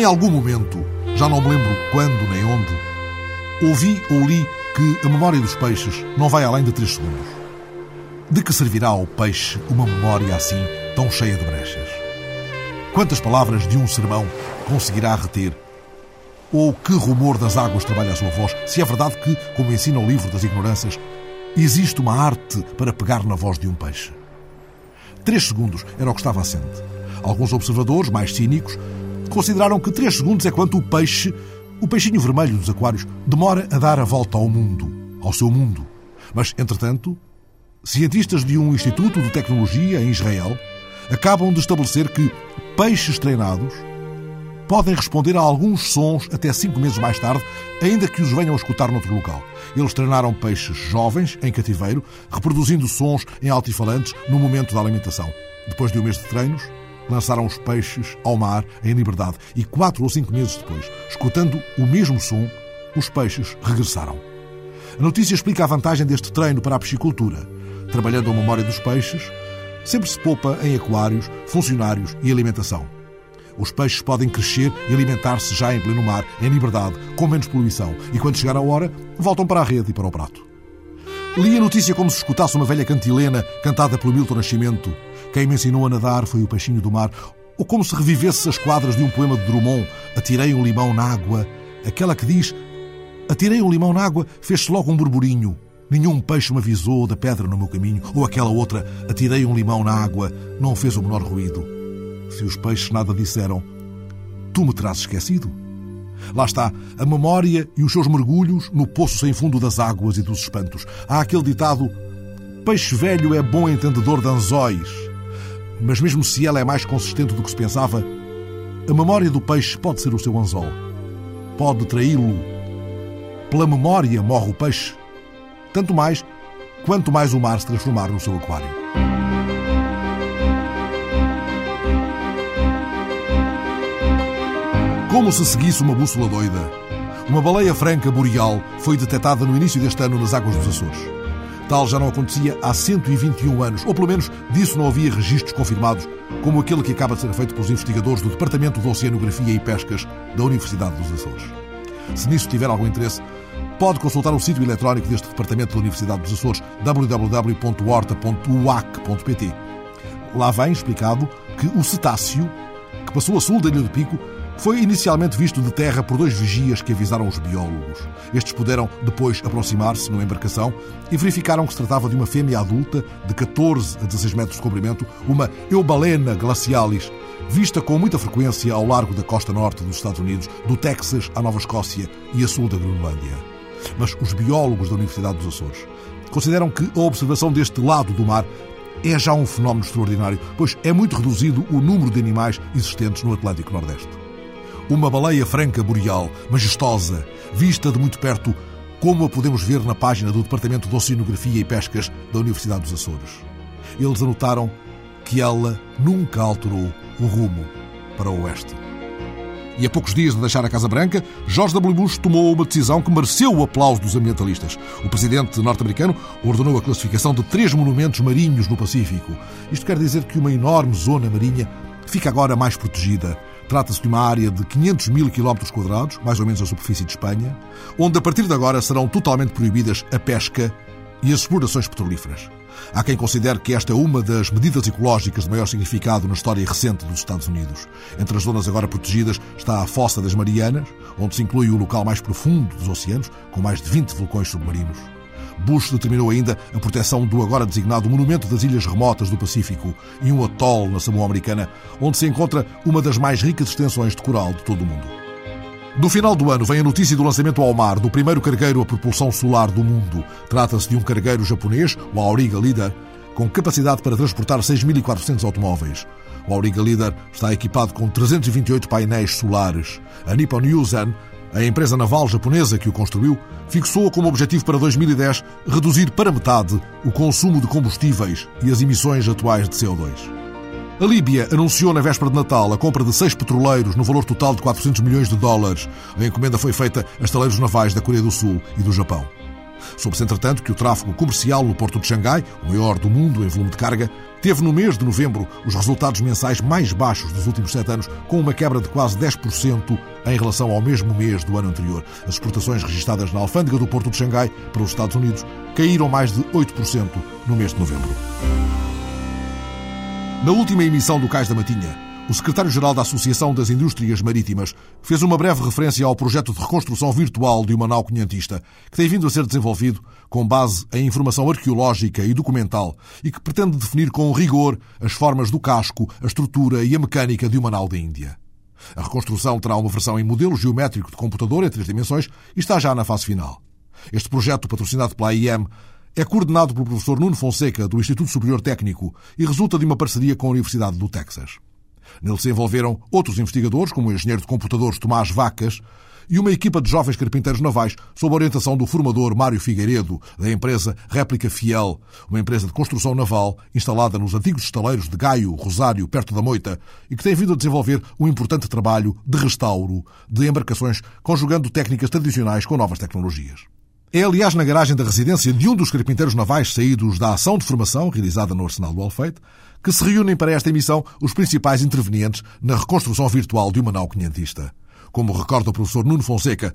Em algum momento, já não me lembro quando nem onde, ouvi ou li que a memória dos peixes não vai além de três segundos. De que servirá ao peixe uma memória assim tão cheia de brechas? Quantas palavras de um sermão conseguirá reter? Ou que rumor das águas trabalha a sua voz, se é verdade que, como ensina o livro das ignorâncias, existe uma arte para pegar na voz de um peixe? Três segundos era o que estava assente. Alguns observadores, mais cínicos, consideraram que três segundos é quanto o peixe, o peixinho vermelho dos aquários, demora a dar a volta ao mundo, ao seu mundo. Mas, entretanto, cientistas de um instituto de tecnologia em Israel acabam de estabelecer que peixes treinados podem responder a alguns sons até cinco meses mais tarde, ainda que os venham a escutar noutro local. Eles treinaram peixes jovens, em cativeiro, reproduzindo sons em altifalantes no momento da alimentação. Depois de um mês de treinos, lançaram os peixes ao mar em liberdade e quatro ou cinco meses depois, escutando o mesmo som, os peixes regressaram. A notícia explica a vantagem deste treino para a piscicultura. Trabalhando a memória dos peixes, sempre se poupa em aquários, funcionários e alimentação. Os peixes podem crescer e alimentar-se já em pleno mar, em liberdade, com menos poluição, e quando chegar a hora, voltam para a rede e para o prato. Li a notícia como se escutasse uma velha cantilena cantada pelo Milton Nascimento. Quem me ensinou a nadar foi o peixinho do mar. Ou como se revivesse as quadras de um poema de Drummond, Atirei um limão na água. Aquela que diz, Atirei um limão na água, fez-se logo um burburinho. Nenhum peixe me avisou da pedra no meu caminho. Ou aquela outra, Atirei um limão na água, não fez o menor ruído. Se os peixes nada disseram, tu me terás esquecido? Lá está, a memória e os seus mergulhos no poço sem fundo das águas e dos espantos. Há aquele ditado: peixe velho é bom entendedor de anzóis. Mas mesmo se ela é mais consistente do que se pensava, a memória do peixe pode ser o seu anzol. Pode traí-lo. Pela memória morre o peixe. Tanto mais quanto mais o mar se transformar no seu aquário. Como se seguisse uma bússola doida. Uma baleia franca boreal foi detectada no início deste ano nas águas dos Açores. Tal já não acontecia há 121 anos, ou pelo menos disso não havia registros confirmados, como aquele que acaba de ser feito pelos investigadores do Departamento de Oceanografia e Pescas da Universidade dos Açores. Se nisso tiver algum interesse, pode consultar o sítio eletrónico deste Departamento da Universidade dos Açores, www.horta.uac.pt. Lá vem explicado que o cetáceo, que passou a sul da Ilha do Pico, foi inicialmente visto de terra por dois vigias que avisaram os biólogos. Estes puderam depois aproximar-se numa embarcação e verificaram que se tratava de uma fêmea adulta de 14 a 16 metros de comprimento, uma Eubalena glacialis, vista com muita frequência ao largo da costa norte dos Estados Unidos, do Texas à Nova Escócia e a sul da Groenlândia. Mas os biólogos da Universidade dos Açores consideram que a observação deste lado do mar é já um fenómeno extraordinário, pois é muito reduzido o número de animais existentes no Atlântico Nordeste. Uma baleia franca boreal, majestosa, vista de muito perto, como a podemos ver na página do Departamento de Oceanografia e Pescas da Universidade dos Açores. Eles anotaram que ela nunca alterou o rumo para o oeste. E a poucos dias de deixar a Casa Branca, George W. Bush tomou uma decisão que mereceu o aplauso dos ambientalistas. O presidente norte-americano ordenou a classificação de três monumentos marinhos no Pacífico. Isto quer dizer que uma enorme zona marinha fica agora mais protegida Trata-se de uma área de 500 mil quilómetros quadrados, mais ou menos a superfície de Espanha, onde a partir de agora serão totalmente proibidas a pesca e as explorações petrolíferas. Há quem considere que esta é uma das medidas ecológicas de maior significado na história recente dos Estados Unidos. Entre as zonas agora protegidas está a Fossa das Marianas, onde se inclui o local mais profundo dos oceanos, com mais de 20 vulcões submarinos. Bush determinou ainda a proteção do agora designado Monumento das Ilhas Remotas do Pacífico e um atol na Samoa Americana, onde se encontra uma das mais ricas extensões de coral de todo o mundo. Do final do ano vem a notícia do lançamento ao mar do primeiro cargueiro a propulsão solar do mundo. Trata-se de um cargueiro japonês, o Auriga Leader, com capacidade para transportar 6.400 automóveis. O Auriga Leader está equipado com 328 painéis solares. A Nippon Yusen a empresa naval japonesa que o construiu fixou como objetivo para 2010 reduzir para metade o consumo de combustíveis e as emissões atuais de CO2. A Líbia anunciou na véspera de Natal a compra de seis petroleiros no valor total de 400 milhões de dólares. A encomenda foi feita a estaleiros navais da Coreia do Sul e do Japão. Soube-se, entretanto, que o tráfego comercial no porto de Xangai, o maior do mundo em volume de carga, teve no mês de novembro os resultados mensais mais baixos dos últimos sete anos, com uma quebra de quase 10% em relação ao mesmo mês do ano anterior. As exportações registadas na alfândega do porto de Xangai para os Estados Unidos caíram mais de 8% no mês de novembro. Na última emissão do Cais da Matinha, o secretário-geral da Associação das Indústrias Marítimas fez uma breve referência ao projeto de reconstrução virtual de uma nau quinhentista, que tem vindo a ser desenvolvido com base em informação arqueológica e documental e que pretende definir com rigor as formas do casco, a estrutura e a mecânica de uma nau da Índia. A reconstrução terá uma versão em modelo geométrico de computador em três dimensões e está já na fase final. Este projeto, patrocinado pela AIM, é coordenado pelo professor Nuno Fonseca, do Instituto Superior Técnico, e resulta de uma parceria com a Universidade do Texas. Nele se envolveram outros investigadores, como o engenheiro de computadores Tomás Vacas, e uma equipa de jovens carpinteiros navais, sob a orientação do formador Mário Figueiredo, da empresa Réplica Fiel, uma empresa de construção naval instalada nos antigos estaleiros de Gaio, Rosário, perto da Moita, e que tem vindo a desenvolver um importante trabalho de restauro de embarcações, conjugando técnicas tradicionais com novas tecnologias. É, aliás, na garagem da residência de um dos carpinteiros navais saídos da ação de formação realizada no Arsenal do Alfeite que se reúnem para esta emissão os principais intervenientes na reconstrução virtual de uma nau quinhentista. Como recorda o professor Nuno Fonseca,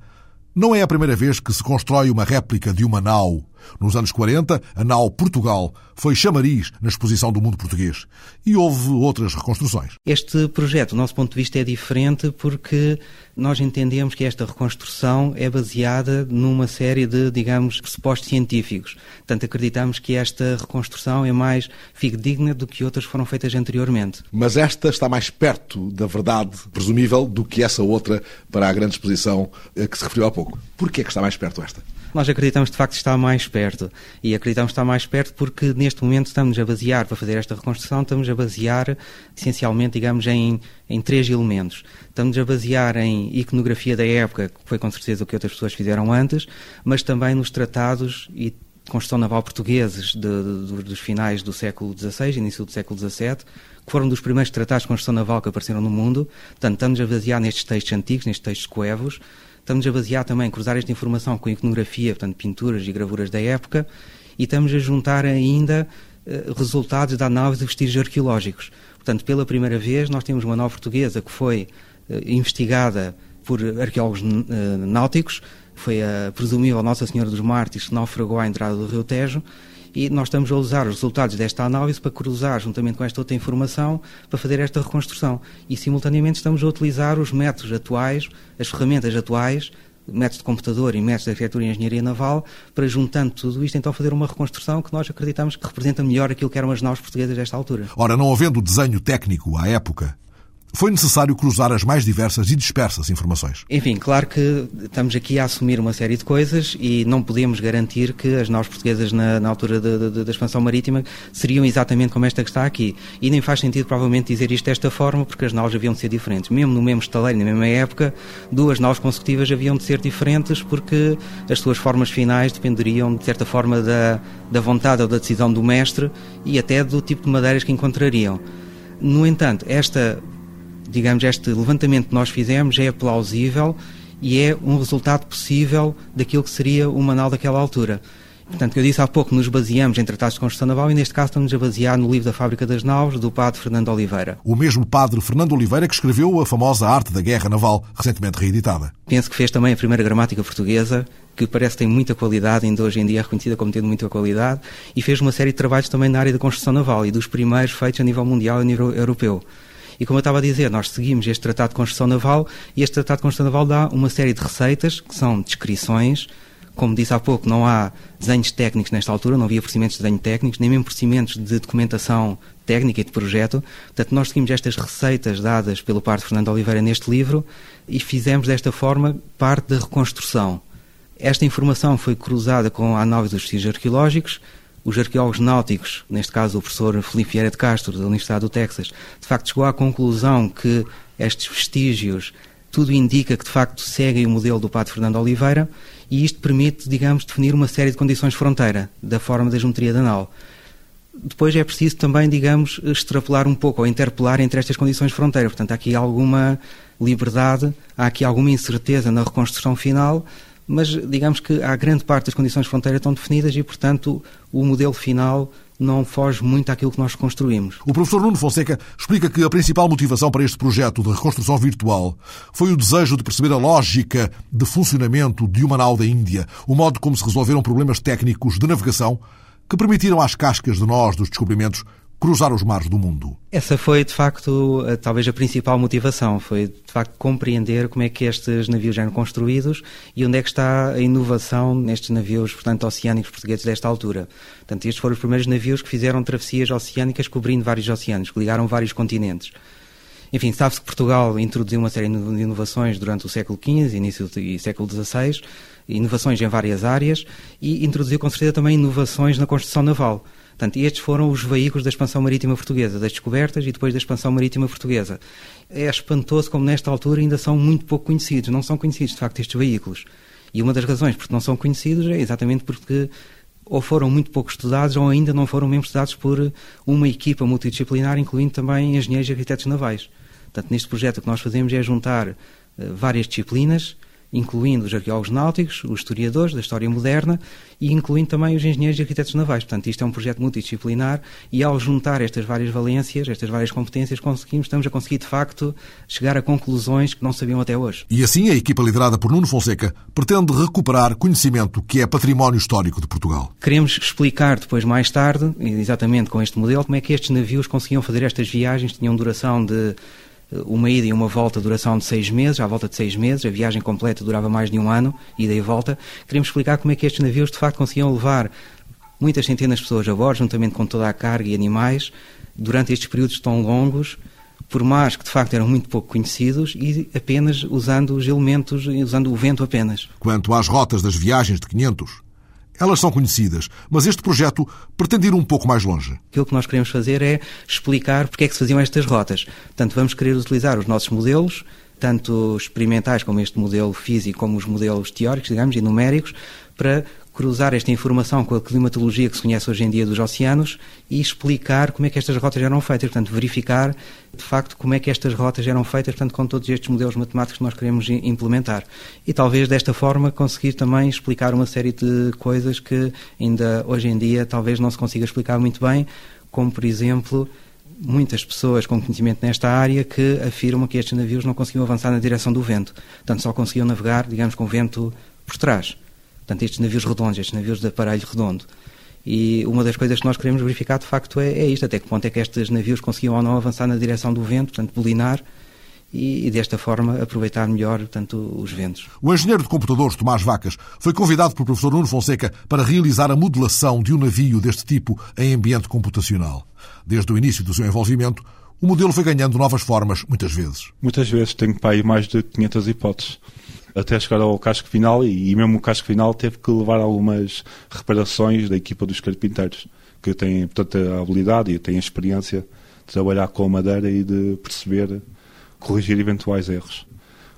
não é a primeira vez que se constrói uma réplica de uma nau. Nos anos 40, a nau Portugal foi chamariz na exposição do mundo português. E houve outras reconstruções. Este projeto, do nosso ponto de vista, é diferente porque nós entendemos que esta reconstrução é baseada numa série de, digamos, pressupostos científicos. Portanto, acreditamos que esta reconstrução é mais fidedigna do que outras foram feitas anteriormente. Mas esta está mais perto da verdade presumível do que essa outra para a grande exposição a que se referiu há pouco. Por que é que está mais perto esta? Nós acreditamos de facto está mais perto. E acreditamos está mais perto porque neste momento estamos a basear, para fazer esta reconstrução, estamos a basear essencialmente, digamos, em, em três elementos. Estamos a basear em iconografia da época, que foi com certeza o que outras pessoas fizeram antes, mas também nos tratados e construção naval portugueses de, de, dos finais do século XVI, início do século XVII, que foram dos primeiros tratados de construção naval que apareceram no mundo. Portanto, estamos a basear nestes textos antigos, nestes textos coevos, Estamos a basear também, cruzar esta informação com iconografia, portanto, pinturas e gravuras da época, e estamos a juntar ainda uh, resultados da análise de vestígios arqueológicos. Portanto, pela primeira vez, nós temos uma nova portuguesa que foi uh, investigada por arqueólogos uh, náuticos, foi a presumível Nossa Senhora dos Mártires que naufragou à entrada do Rio Tejo, e nós estamos a usar os resultados desta análise para cruzar juntamente com esta outra informação para fazer esta reconstrução. E simultaneamente estamos a utilizar os métodos atuais, as ferramentas atuais métodos de computador e métodos de arquitetura e engenharia naval, para juntando tudo isto, então fazer uma reconstrução que nós acreditamos que representa melhor aquilo que eram as naus portuguesas desta altura. Ora, não havendo desenho técnico à época, foi necessário cruzar as mais diversas e dispersas informações. Enfim, claro que estamos aqui a assumir uma série de coisas e não podemos garantir que as naus portuguesas na, na altura da expansão marítima seriam exatamente como esta que está aqui. E nem faz sentido, provavelmente, dizer isto desta forma, porque as naus haviam de ser diferentes. Mesmo no mesmo estaleiro, na mesma época, duas naus consecutivas haviam de ser diferentes porque as suas formas finais dependeriam, de certa forma, da, da vontade ou da decisão do mestre e até do tipo de madeiras que encontrariam. No entanto, esta digamos, este levantamento que nós fizemos é plausível e é um resultado possível daquilo que seria o manual daquela altura. Portanto, eu disse há pouco, nos baseamos em tratados de construção naval e neste caso estamos a basear no livro da Fábrica das Naus, do padre Fernando Oliveira. O mesmo padre Fernando Oliveira que escreveu a famosa Arte da Guerra Naval, recentemente reeditada. Penso que fez também a primeira gramática portuguesa, que parece que tem muita qualidade, ainda hoje em dia é reconhecida como tendo muita qualidade, e fez uma série de trabalhos também na área da construção naval e dos primeiros feitos a nível mundial e a nível europeu. E como eu estava a dizer, nós seguimos este Tratado de Construção Naval e este Tratado de Construção Naval dá uma série de receitas, que são descrições, como disse há pouco, não há desenhos técnicos nesta altura, não havia procedimentos de desenho técnicos, nem mesmo procedimentos de documentação técnica e de projeto. Portanto, nós seguimos estas receitas dadas pelo padre Fernando Oliveira neste livro e fizemos desta forma parte da reconstrução. Esta informação foi cruzada com a análise dos vestígios arqueológicos, os arqueólogos náuticos, neste caso o professor Felipe Vieira de Castro, da Universidade do Texas, de facto chegou à conclusão que estes vestígios, tudo indica que de facto seguem o modelo do Padre Fernando Oliveira e isto permite, digamos, definir uma série de condições fronteira da forma da geometria da nau. Depois é preciso também, digamos, extrapolar um pouco ou interpelar entre estas condições fronteira. Portanto, há aqui alguma liberdade, há aqui alguma incerteza na reconstrução final, mas digamos que há grande parte das condições de fronteira estão definidas e, portanto, o modelo final não foge muito àquilo que nós construímos. O professor Nuno Fonseca explica que a principal motivação para este projeto de reconstrução virtual foi o desejo de perceber a lógica de funcionamento de uma nau da Índia, o modo como se resolveram problemas técnicos de navegação que permitiram às cascas de nós dos descobrimentos cruzar os mares do mundo. Essa foi, de facto, talvez a principal motivação. Foi, de facto, compreender como é que estes navios eram construídos e onde é que está a inovação nestes navios, portanto, oceânicos portugueses desta altura. Portanto, estes foram os primeiros navios que fizeram travessias oceânicas cobrindo vários oceanos, que ligaram vários continentes. Enfim, sabe-se que Portugal introduziu uma série de inovações durante o século XV, início do século XVI, inovações em várias áreas, e introduziu com certeza também inovações na construção naval. Portanto, estes foram os veículos da expansão marítima portuguesa, das descobertas e depois da expansão marítima portuguesa. É espantoso como nesta altura ainda são muito pouco conhecidos, não são conhecidos de facto estes veículos. E uma das razões porque não são conhecidos é exatamente porque ou foram muito pouco estudados ou ainda não foram mesmo estudados por uma equipa multidisciplinar, incluindo também engenheiros e arquitetos navais. Portanto, neste projeto o que nós fazemos é juntar uh, várias disciplinas incluindo os arqueólogos náuticos, os historiadores da história moderna e incluindo também os engenheiros e arquitetos navais. Portanto, isto é um projeto multidisciplinar e ao juntar estas várias valências, estas várias competências, conseguimos, estamos a conseguir de facto chegar a conclusões que não sabiam até hoje. E assim a equipa liderada por Nuno Fonseca pretende recuperar conhecimento que é património histórico de Portugal. Queremos explicar depois mais tarde, exatamente com este modelo, como é que estes navios conseguiam fazer estas viagens, tinham duração de uma ida e uma volta, duração de seis meses, à volta de seis meses, a viagem completa durava mais de um ano, ida e volta. Queremos explicar como é que estes navios de facto conseguiam levar muitas centenas de pessoas a bordo, juntamente com toda a carga e animais, durante estes períodos tão longos, por mares que de facto eram muito pouco conhecidos e apenas usando os elementos, usando o vento apenas. Quanto às rotas das viagens de 500, elas são conhecidas, mas este projeto pretende ir um pouco mais longe. Aquilo que nós queremos fazer é explicar porque é que se faziam estas rotas. Portanto, vamos querer utilizar os nossos modelos, tanto experimentais como este modelo físico, como os modelos teóricos, digamos, e numéricos, para cruzar esta informação com a climatologia que se conhece hoje em dia dos oceanos e explicar como é que estas rotas eram feitas, portanto, verificar de facto como é que estas rotas eram feitas, portanto, com todos estes modelos matemáticos que nós queremos implementar. E talvez desta forma conseguir também explicar uma série de coisas que ainda hoje em dia talvez não se consiga explicar muito bem, como por exemplo muitas pessoas com conhecimento nesta área que afirmam que estes navios não conseguiam avançar na direção do vento, portanto só conseguiam navegar, digamos, com o vento por trás. Portanto, estes navios redondos, estes navios de aparelho redondo. E uma das coisas que nós queremos verificar, de facto, é, é isto: até que ponto é que estes navios conseguiam ou não avançar na direção do vento, portanto, bolinar, e, e, desta forma aproveitar melhor portanto, os ventos. O engenheiro de computadores Tomás Vacas foi convidado pelo professor Nuno Fonseca para realizar a modelação de um navio deste tipo em ambiente computacional. Desde o início do seu envolvimento, o modelo foi ganhando novas formas, muitas vezes. Muitas vezes, tenho para aí mais de 500 hipóteses até chegar ao casco final e, mesmo o casco final teve que levar algumas reparações da equipa dos carpinteiros, que têm, portanto, a habilidade e têm a experiência de trabalhar com a madeira e de perceber, corrigir eventuais erros.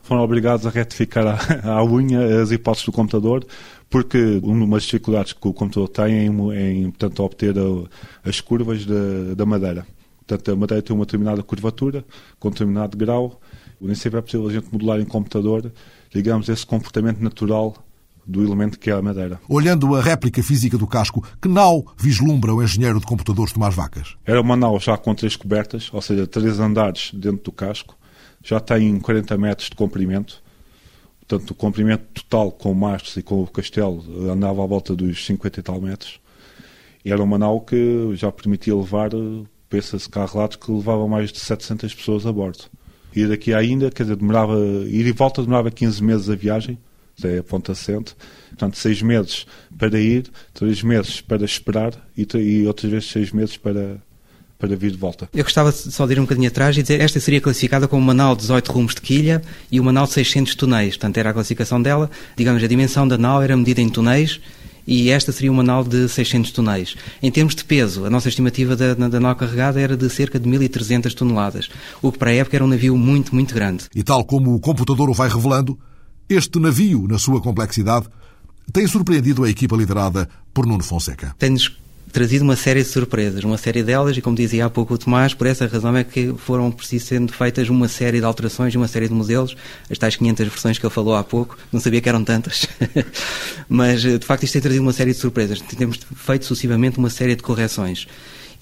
Foram obrigados a retificar à unha as hipóteses do computador, porque uma das dificuldades que o computador tem é em, em portanto, obter a, as curvas da, da madeira. Portanto, a madeira tem uma determinada curvatura, com um determinado grau, nem sempre é possível a gente modelar em computador digamos, esse comportamento natural do elemento que é a madeira. Olhando a réplica física do casco, que nau vislumbra o engenheiro de computadores Tomás Vacas? Era uma nau já com três cobertas, ou seja, três andares dentro do casco, já tem 40 metros de comprimento, portanto o comprimento total com o mastro e com o castelo andava à volta dos 50 e tal metros. Era uma nau que já permitia levar, pensa-se cá relatos que levava mais de 700 pessoas a bordo ir daqui ainda, quer dizer, demorava, ir e volta demorava 15 meses a viagem, é a ponta assente, portanto, seis meses para ir, três meses para esperar e, e outras vezes seis meses para, para vir de volta. Eu gostava só de ir um bocadinho atrás e dizer esta seria classificada como uma nau de 18 rumos de quilha e uma nau de 600 tonéis. Portanto, era a classificação dela. Digamos, a dimensão da nau era medida em tonéis e esta seria uma nau de 600 toneladas. Em termos de peso, a nossa estimativa da, da nau carregada era de cerca de 1.300 toneladas, o que para a época era um navio muito, muito grande. E tal como o computador o vai revelando, este navio, na sua complexidade, tem surpreendido a equipa liderada por Nuno Fonseca. Tem-nos trazido uma série de surpresas, uma série delas, e como dizia há pouco o Tomás, por essa razão é que foram preciso sendo feitas uma série de alterações e uma série de modelos, as tais 500 versões que ele falou há pouco, não sabia que eram tantas, mas de facto isto tem trazido uma série de surpresas, temos feito sucessivamente uma série de correções.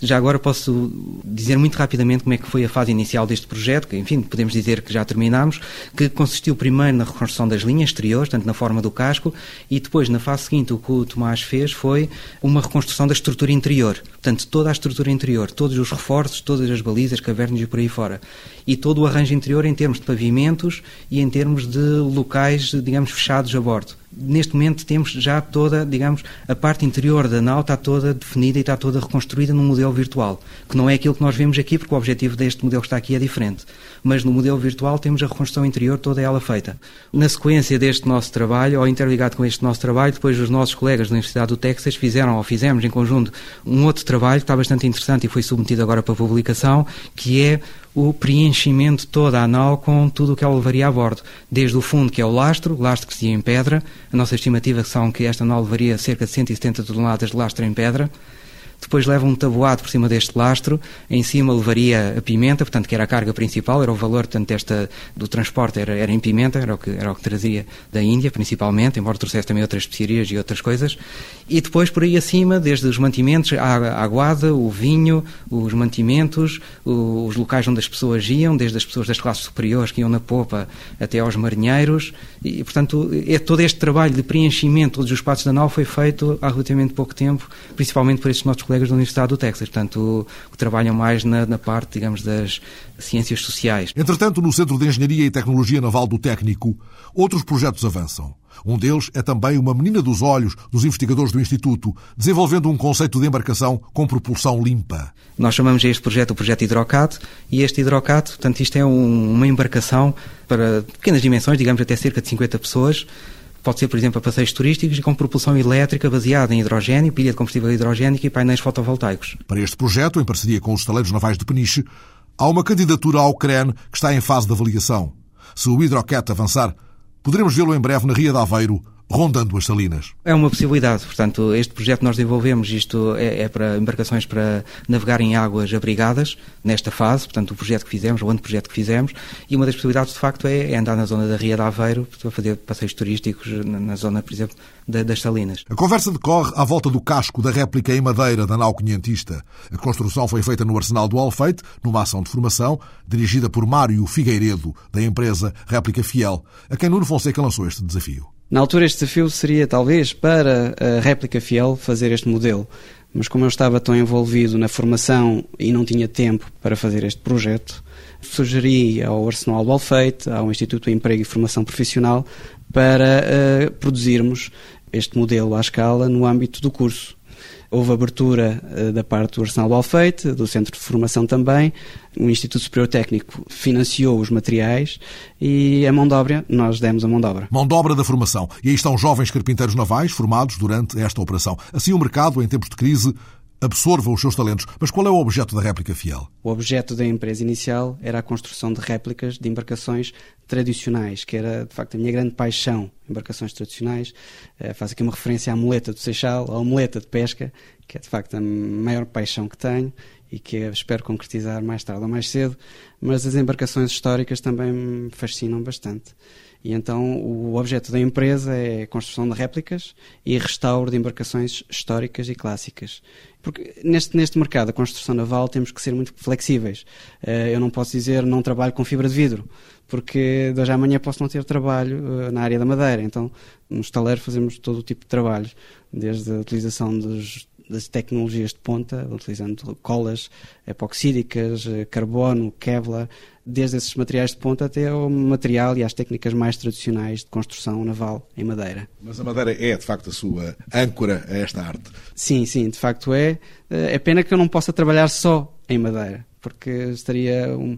Já agora posso dizer muito rapidamente como é que foi a fase inicial deste projeto, que enfim, podemos dizer que já terminámos, que consistiu primeiro na reconstrução das linhas exteriores, tanto na forma do casco, e depois, na fase seguinte, o que o Tomás fez foi uma reconstrução da estrutura interior. Portanto, toda a estrutura interior, todos os reforços, todas as balizas, cavernas e por aí fora. E todo o arranjo interior em termos de pavimentos e em termos de locais, digamos, fechados a bordo neste momento temos já toda, digamos, a parte interior da nau está toda definida e está toda reconstruída num modelo virtual, que não é aquilo que nós vemos aqui, porque o objetivo deste modelo que está aqui é diferente. Mas no modelo virtual temos a reconstrução interior toda ela feita. Na sequência deste nosso trabalho, ou interligado com este nosso trabalho, depois os nossos colegas da Universidade do Texas fizeram, ou fizemos em conjunto, um outro trabalho que está bastante interessante e foi submetido agora para publicação, que é o preenchimento toda a nau com tudo o que ela levaria a bordo. Desde o fundo, que é o lastro, lastro que se em pedra. A nossa estimativa são que esta nau levaria cerca de 170 toneladas de lastro em pedra depois leva um tabuado por cima deste lastro, em cima levaria a pimenta, portanto, que era a carga principal, era o valor portanto, desta, do transporte, era, era em pimenta, era o, que, era o que trazia da Índia, principalmente, embora trouxesse também outras especiarias e outras coisas. E depois, por aí acima, desde os mantimentos, a, aguada, o vinho, os mantimentos, os locais onde as pessoas iam, desde as pessoas das classes superiores que iam na popa até aos marinheiros, e, portanto, é todo este trabalho de preenchimento dos espaços da nau foi feito há relativamente pouco tempo, principalmente por estes nossos colegas da Universidade do Texas, portanto, que trabalham mais na, na parte, digamos, das ciências sociais. Entretanto, no Centro de Engenharia e Tecnologia Naval do Técnico, outros projetos avançam. Um deles é também uma menina dos olhos dos investigadores do Instituto, desenvolvendo um conceito de embarcação com propulsão limpa. Nós chamamos este projeto o projeto Hidrocat e este Hidrocat, portanto, isto é um, uma embarcação para pequenas dimensões, digamos até cerca de 50 pessoas, Pode ser, por exemplo, a passeios turísticos com propulsão elétrica baseada em hidrogênio, pilha de combustível hidrogénico e painéis fotovoltaicos. Para este projeto, em parceria com os estaleiros navais de Peniche, há uma candidatura ao CREN que está em fase de avaliação. Se o Hidrocat avançar, poderemos vê-lo em breve na Ria de Aveiro, rondando as salinas. É uma possibilidade. Portanto, este projeto que nós desenvolvemos, isto é, é, para embarcações para navegar em águas abrigadas, nesta fase, portanto, o projeto que fizemos, o anteprojeto que fizemos, e uma das possibilidades, de facto, é, é andar na zona da Ria de Aveiro, para fazer passeios turísticos na, na zona, por exemplo, da, das salinas. A conversa decorre à volta do casco da réplica em madeira da nau quinhentista. A construção foi feita no Arsenal do Alfeite, numa ação de formação, dirigida por Mário Figueiredo, da empresa Réplica Fiel, a quem Nuno Fonseca lançou este desafio. Na altura, este desafio seria talvez para a réplica fiel fazer este modelo, mas como eu estava tão envolvido na formação e não tinha tempo para fazer este projeto, sugeri ao Arsenal do Alfeite, ao Instituto de Emprego e Formação Profissional, para uh, produzirmos este modelo à escala no âmbito do curso. Houve abertura uh, da parte do Arsenal do Alfeite, do Centro de Formação também, o Instituto Superior Técnico financiou os materiais e a mão de obra, nós demos a mão de obra. Mão de obra da formação. E aí estão jovens carpinteiros navais formados durante esta operação. Assim o mercado, em tempos de crise, absorva os seus talentos. Mas qual é o objeto da réplica fiel? O objeto da empresa inicial era a construção de réplicas de embarcações tradicionais, que era de facto a minha grande paixão. Embarcações tradicionais. Uh, faço aqui uma referência à muleta do Seixal, à muleta de pesca, que é de facto a maior paixão que tenho e que espero concretizar mais tarde ou mais cedo. Mas as embarcações históricas também me fascinam bastante. E então o objeto da empresa é a construção de réplicas e restauro de embarcações históricas e clássicas. Porque neste, neste mercado, a construção naval, temos que ser muito flexíveis. Eh, eu não posso dizer não trabalho com fibra de vidro, porque de hoje à amanhã posso não ter trabalho eh, na área da madeira. Então, no estaleiro fazemos todo o tipo de trabalhos, desde a utilização dos das tecnologias de ponta, utilizando colas epoxídicas, eh, carbono, Kevlar, desde esses materiais de ponta até ao material e às técnicas mais tradicionais de construção naval em madeira. Mas a madeira é, de facto, a sua âncora a esta arte? Sim, sim, de facto é. Eh, é pena que eu não possa trabalhar só em madeira porque estaria um,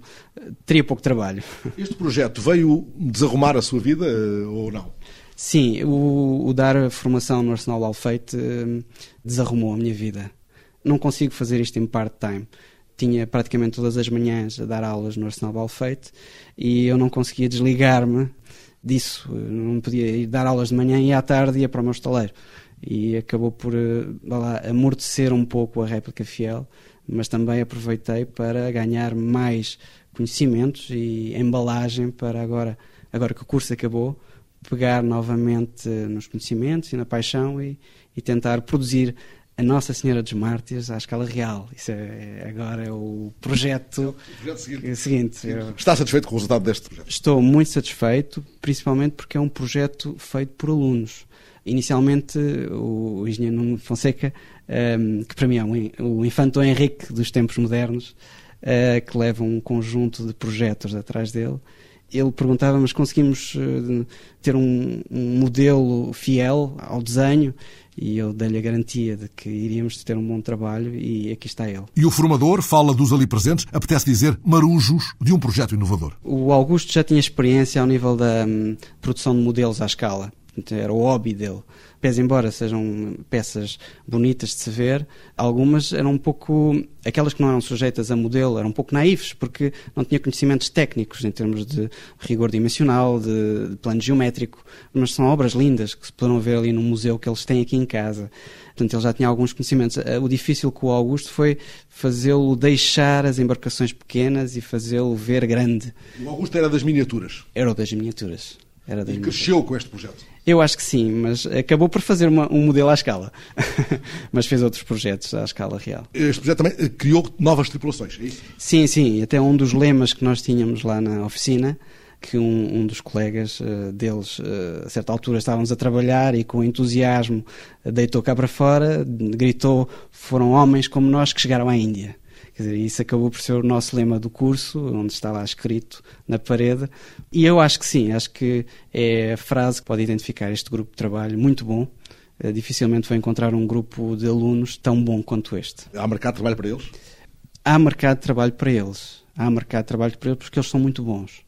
teria pouco trabalho. Este projeto veio desarrumar a sua vida eh, ou não? Sim, o, o dar formação no Arsenal Alfeite uh, desarrumou a minha vida. Não consigo fazer isto em part-time. Tinha praticamente todas as manhãs a dar aulas no Arsenal Alfeite e eu não conseguia desligar-me disso. Não podia ir dar aulas de manhã e à tarde ia para o meu estaleiro. e acabou por uh, lá, amortecer um pouco a réplica fiel, mas também aproveitei para ganhar mais conhecimentos e embalagem para agora, agora que o curso acabou, pegar novamente nos conhecimentos e na paixão e, e tentar produzir a Nossa Senhora dos Mártires à escala real. Isso é, agora é o projeto, o projeto seguinte. seguinte. Está satisfeito com o resultado deste projeto? Estou muito satisfeito, principalmente porque é um projeto feito por alunos. Inicialmente, o, engenheiro Nuno Fonseca, um, ehm, que para mim é um, o infanto Henrique dos tempos modernos, uh, que leva um conjunto de projetos atrás dele, ele perguntava, mas conseguimos uh, ter um, um modelo fiel ao desenho? e eu dei-lhe a garantia de que iríamos ter um bom trabalho e aqui está ele. E o formador fala dos ali presentes, apetece dizer marujos de um projeto inovador. O Augusto já tinha experiência ao nível da hum, produção de modelos à escala, era o hobby dele pese embora sejam peças bonitas de se ver, algumas eram um pouco, aquelas que não eram sujeitas a modelo, eram um pouco naivos, porque não tinha conhecimentos técnicos em termos de rigor dimensional, de, de plano geométrico, mas são obras lindas que se poderão ver ali no museu que eles têm aqui em casa. Portanto, ele já tinha alguns conhecimentos. Eh, o difícil com o Augusto foi fazê-lo deixar as embarcações pequenas e fazê-lo ver grande. O Augusto era das miniaturas? Era das miniaturas. Era e cresceu com este projeto? Eu acho que sim, mas acabou por fazer uma, um modelo à escala. mas fez outros projetos à escala real. Este projeto também eh, criou novas tripulações, é isso? Sim, sim. Até um dos lemas que nós tínhamos lá na oficina que um, um, dos colegas uh, deles, uh, a certa altura, estávamos a trabalhar e com entusiasmo deitou cá para fora, gritou: foram homens como nós que chegaram à Índia. Quer dizer, isso acabou por ser o nosso lema do curso, onde está lá escrito na parede. E eu acho que sim, acho que é a frase que pode identificar este grupo de trabalho muito bom. Eh, dificilmente vou encontrar um grupo de alunos tão bom quanto este. Há mercado de trabalho para eles? Há mercado de trabalho para eles. Há mercado de trabalho para eles porque eles são muito bons.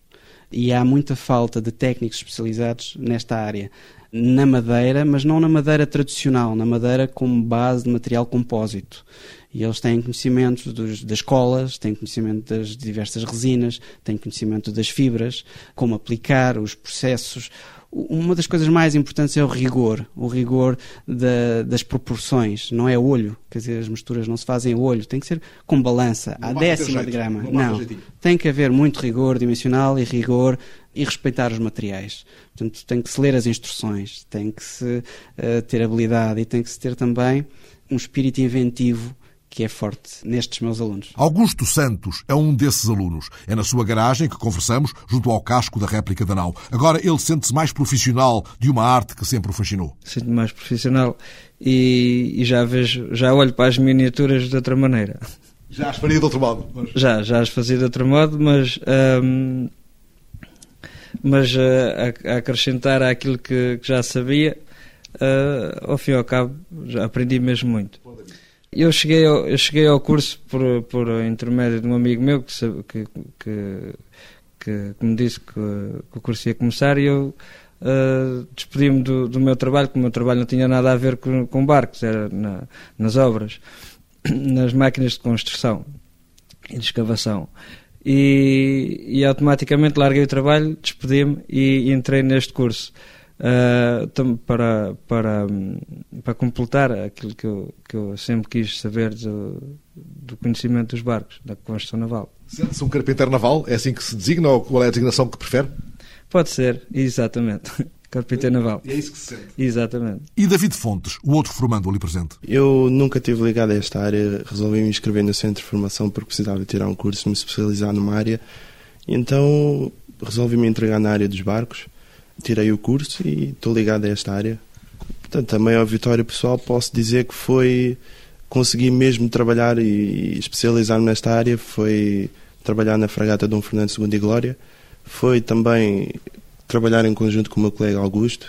E há muita falta de técnicos especializados nesta área na madeira, mas não na madeira tradicional, na madeira como base de material compósito. E eles têm conhecimento dos, das colas, têm conhecimento das diversas resinas, têm conhecimento das fibras, como aplicar os processos. Uma das coisas mais importantes é o rigor, o rigor da, das proporções, não é olho, quer dizer, as misturas não se fazem olho, tem que ser com balança, à décima de grama. Não, tem que haver muito rigor dimensional e rigor e respeitar os materiais. Portanto, tem que se ler as instruções, tem que se uh, ter habilidade e tem que se ter também um espírito inventivo que é forte nestes meus alunos. Augusto Santos é um desses alunos. É na sua garagem que conversamos, junto ao casco da réplica da nau. Agora ele sente-se mais profissional de uma arte que sempre o fascinou. Sinto-me mais profissional e, e, já vejo, já olho para as miniaturas de outra maneira. Já as faria de outro modo? Mas... Já, já as fazia de outro modo, mas hum, mas a, a, acrescentar àquilo que, que já sabia, uh, ao fim e ao cabo, já aprendi mesmo muito. Eu cheguei ao, eu cheguei ao curso por, por intermédio de um amigo meu que, que, que, que, me disse que, que, o curso ia começar e eu uh, despedi-me do, do, meu trabalho, porque o meu trabalho não tinha nada a ver com, com barcos, era na, nas obras, nas máquinas de construção e de escavação. E, e automaticamente larguei o trabalho, despedi-me e entrei neste curso. Uh, para, para, para completar aquilo que eu, que eu sempre quis saber do, do conhecimento dos barcos, da construção naval. Sente-se um carpinteiro naval? É assim que se designa ou qual é a designação que prefere? Pode ser, exatamente. Carpinteiro naval. É isso que se sente. Exatamente. E David Fontes, o outro formando ali presente? Eu nunca tive ligado a esta área, resolvi me inscrever no centro de formação porque precisava tirar um curso, me especializar numa área. Então resolvi me entregar na área dos barcos tirei o curso e estou ligado a esta área. Portanto, a maior vitória pessoal posso dizer que foi conseguir mesmo trabalhar e especializar-me nesta área, foi trabalhar na fragata Dom Fernando II e Glória, foi também trabalhar em conjunto com o meu colega Augusto,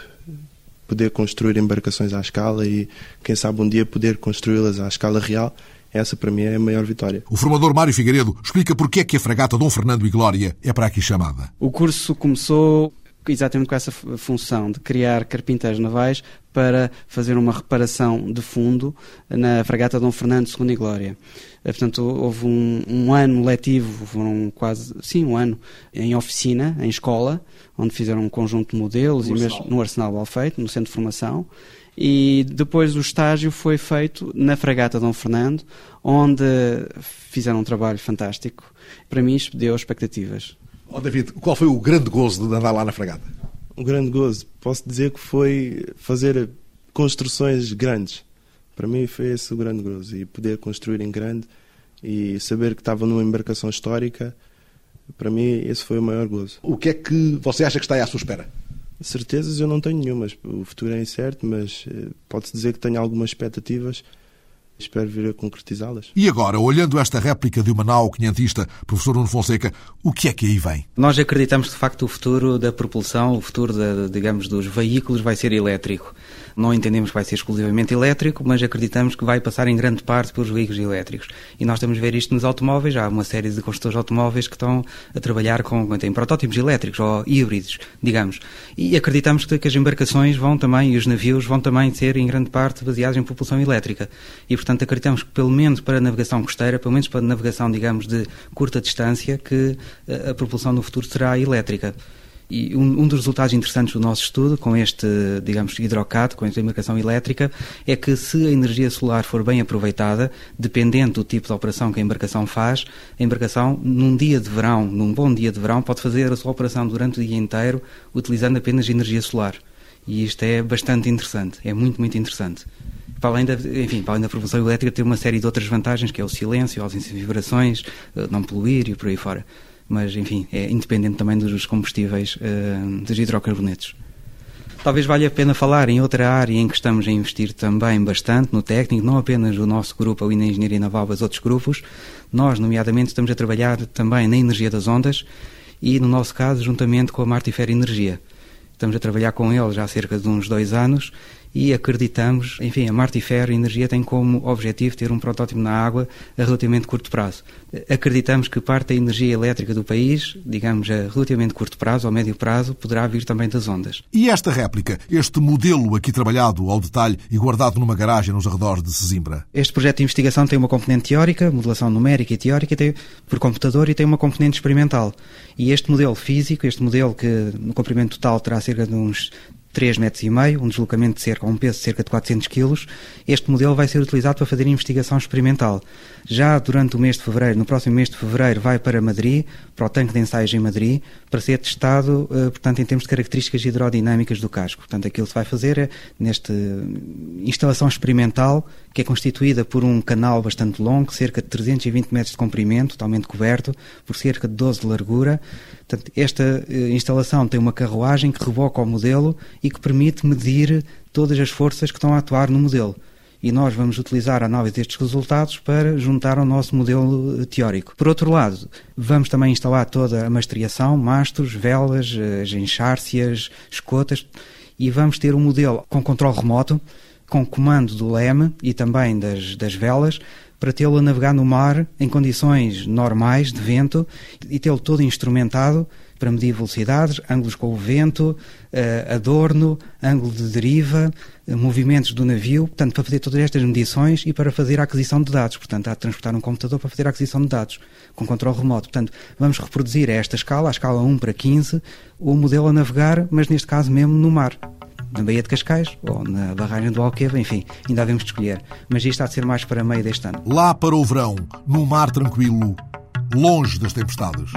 poder construir embarcações à escala e, quem sabe, um dia poder construí-las à escala real. Essa, para mim, é a maior vitória. O formador Mário Figueiredo explica porque é que a fragata Dom Fernando e Glória é para aqui chamada. O curso começou exatamente com essa função de criar carpinteiros navais para fazer uma reparação de fundo na fragata Dom Fernando II e Glória. Eh, portanto, houve um, um, ano letivo, foram quase, sim, um ano, em oficina, em escola, onde fizeram um conjunto de modelos, no e mesmo no Arsenal Balfeito, no centro de formação, E depois o estágio foi feito na Fragata Dom Fernando, onde fizeram um trabalho fantástico. Para mim, isto deu expectativas. Oh, David, qual foi o grande gozo de andar lá na fragata? Um grande gozo. Posso dizer que foi fazer construções grandes. Para mim foi esse o grande gozo. E poder construir em grande e saber que estava numa embarcação histórica, para mim esse foi o maior gozo. O que é que você acha que está aí à sua espera? Certezas eu não tenho nenhumas. O futuro é incerto, mas eh, pode-se dizer que tenho algumas expectativas Espero vir a concretizá-las. E agora, olhando esta réplica de uma nau quinhentista, professor Nuno Fonseca, o que é que aí vem? Nós acreditamos de facto o futuro da propulsão, o futuro, da, digamos, dos veículos vai ser elétrico. Não entendemos que vai ser exclusivamente elétrico, mas acreditamos que vai passar em grande parte pelos veículos elétricos. E nós estamos a ver isto nos automóveis. Há uma série de construtores automóveis que estão a trabalhar com têm protótipos elétricos ou híbridos, digamos. E acreditamos que as embarcações vão também, e os navios vão também ser em grande parte baseados em propulsão elétrica. E, portanto, acreditamos que pelo menos para a navegação costeira, pelo menos para a navegação, digamos, de curta distância, que a propulsão no futuro será elétrica. E um, um, dos resultados interessantes do nosso estudo com este, digamos, hidrocado, com esta embarcação elétrica, é que se a energia solar for bem aproveitada, dependendo do tipo de operação que a embarcação faz, a embarcação, num dia de verão, num bom dia de verão, pode fazer a sua operação durante o dia inteiro utilizando apenas energia solar. E isto é bastante interessante, é muito, muito interessante para além da, enfim, para além da propulsão elétrica, tem uma série de outras vantagens, que é o silêncio, a ausência de vibrações, eh, não poluir e por aí fora mas enfim, é independente também dos combustíveis uh, dos hidrocarbonetos. Talvez valha a pena falar em outra área em que estamos a investir também bastante no técnico, não apenas o nosso grupo ali na Engenharia Naval, mas outros grupos. Nós, nomeadamente, estamos a trabalhar também na energia das ondas e, no nosso caso, juntamente com a Martifer Energia. Estamos a trabalhar com eles há cerca de uns dois anos e acreditamos, enfim, a Marte e Ferro Energia tem como objetivo ter um protótipo na água a relativamente curto prazo. Acreditamos que parte da energia elétrica do país, digamos a relativamente curto prazo ou médio prazo, poderá vir também das ondas. E esta réplica, este modelo aqui trabalhado ao detalhe e guardado numa garagem nos arredores de Sesimbra? Este projeto de investigação tem uma componente teórica, modelação numérica e teórica, tem, por computador e tem uma componente experimental. E este modelo físico, este modelo que no comprimento total terá cerca de uns 3 metros e meio, um deslocamento de cerca, um peso de cerca de 400 quilos, este modelo vai ser utilizado para fazer investigação experimental. Já durante o mês de fevereiro, no próximo mês de fevereiro, vai para Madrid, para o tanque de ensaios em Madrid, para ser testado, eh, portanto, em termos de características hidrodinâmicas do casco. Portanto, aquilo que se vai fazer é, nesta instalação experimental, que é constituída por um canal bastante longo, cerca de 320 metros de comprimento, totalmente coberto, por cerca de 12 de largura. Portanto, esta eh, instalação tem uma carruagem que reboca o modelo e que permite medir todas as forças que estão a atuar no modelo. E nós vamos utilizar a análise destes resultados para juntar ao nosso modelo eh, teórico. Por outro lado, vamos também instalar toda a mastreação, mastros, velas, eh, as enxárcias, escotas, e vamos ter um modelo com controle remoto, com comando do leme e também das, das velas, para tê-lo a navegar no mar em condições normais de vento e tê-lo todo instrumentado para medir velocidades, ângulos com o vento, uh, adorno, ângulo de deriva, uh, movimentos do navio, portanto, para fazer todas estas medições e para fazer a aquisição de dados. Portanto, há de transportar um computador para fazer a aquisição de dados, com controle remoto. Portanto, vamos reproduzir a esta escala, a escala 1 para 15, o modelo a navegar, mas neste caso mesmo no mar na Baía de Cascais ou na barragem do Alqueva, enfim, ainda havemos de escolher. Mas isto há de ser mais para meio deste ano. Lá para o verão, no mar tranquilo, longe das tempestades.